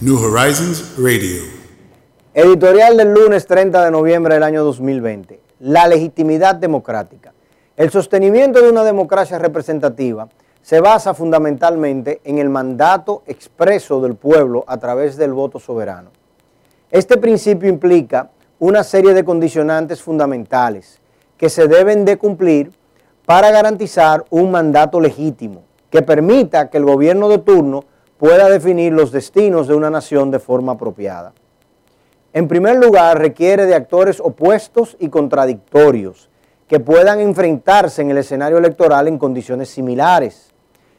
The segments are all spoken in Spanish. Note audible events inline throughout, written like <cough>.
New Horizons Radio. Editorial del lunes 30 de noviembre del año 2020. La legitimidad democrática. El sostenimiento de una democracia representativa se basa fundamentalmente en el mandato expreso del pueblo a través del voto soberano. Este principio implica una serie de condicionantes fundamentales que se deben de cumplir para garantizar un mandato legítimo que permita que el gobierno de turno pueda definir los destinos de una nación de forma apropiada. En primer lugar, requiere de actores opuestos y contradictorios que puedan enfrentarse en el escenario electoral en condiciones similares.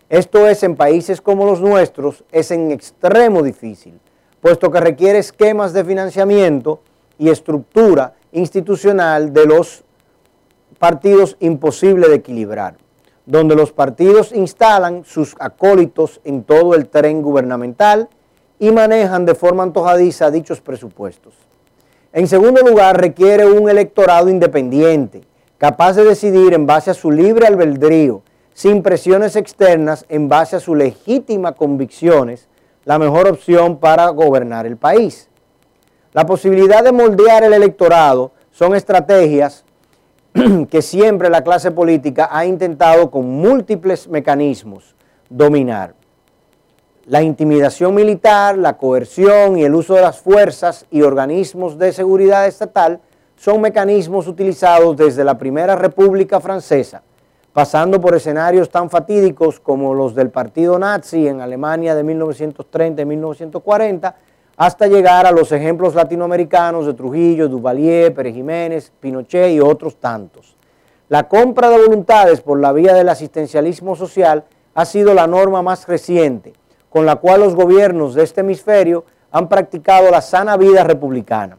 Esto es, en países como los nuestros, es en extremo difícil, puesto que requiere esquemas de financiamiento y estructura institucional de los partidos imposible de equilibrar donde los partidos instalan sus acólitos en todo el tren gubernamental y manejan de forma antojadiza dichos presupuestos. En segundo lugar, requiere un electorado independiente, capaz de decidir en base a su libre albedrío, sin presiones externas, en base a sus legítimas convicciones, la mejor opción para gobernar el país. La posibilidad de moldear el electorado son estrategias <clears throat> que siempre la clase política ha intentado con múltiples mecanismos dominar. La intimidación militar, la coerción y el uso de las fuerzas y organismos de seguridad estatal son mecanismos utilizados desde la Primera República Francesa, pasando por escenarios tan fatídicos como los del partido nazi en Alemania de 1930 y 1940, hasta llegar a los ejemplos latinoamericanos de Trujillo, Duvalier, Pérez Jiménez, Pinochet y otros tantos. La compra de voluntades por la vía del asistencialismo social ha sido la norma más reciente, con la cual los gobiernos de este hemisferio han practicado la sana vida republicana.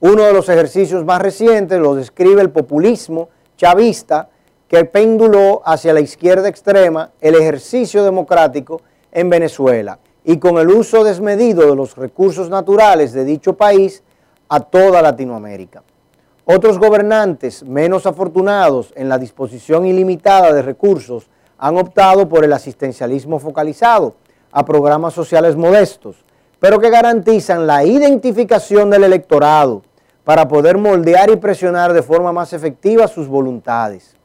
Uno de los ejercicios más recientes lo describe el populismo chavista que penduló hacia la izquierda extrema el ejercicio democrático en Venezuela y con el uso desmedido de los recursos naturales de dicho país a toda Latinoamérica. Otros gobernantes menos afortunados en la disposición ilimitada de recursos han optado por el asistencialismo focalizado a programas sociales modestos, pero que garantizan la identificación del electorado para poder moldear y presionar de forma más efectiva sus voluntades.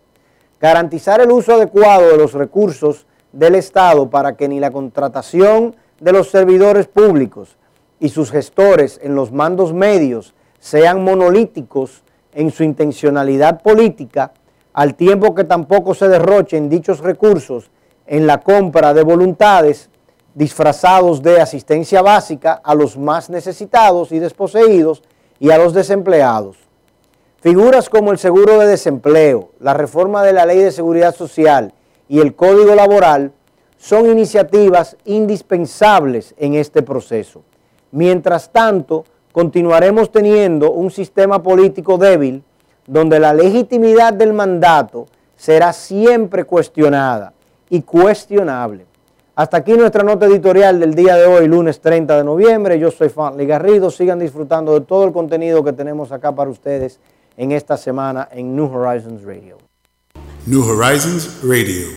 Garantizar el uso adecuado de los recursos del Estado para que ni la contratación de los servidores públicos y sus gestores en los mandos medios sean monolíticos en su intencionalidad política, al tiempo que tampoco se derrochen dichos recursos en la compra de voluntades disfrazados de asistencia básica a los más necesitados y desposeídos y a los desempleados. Figuras como el seguro de desempleo, la reforma de la ley de seguridad social y el código laboral son iniciativas indispensables en este proceso. Mientras tanto, continuaremos teniendo un sistema político débil donde la legitimidad del mandato será siempre cuestionada y cuestionable. Hasta aquí nuestra nota editorial del día de hoy, lunes 30 de noviembre. Yo soy Fanny Garrido. Sigan disfrutando de todo el contenido que tenemos acá para ustedes en esta semana en New Horizons Radio. New Horizons Radio.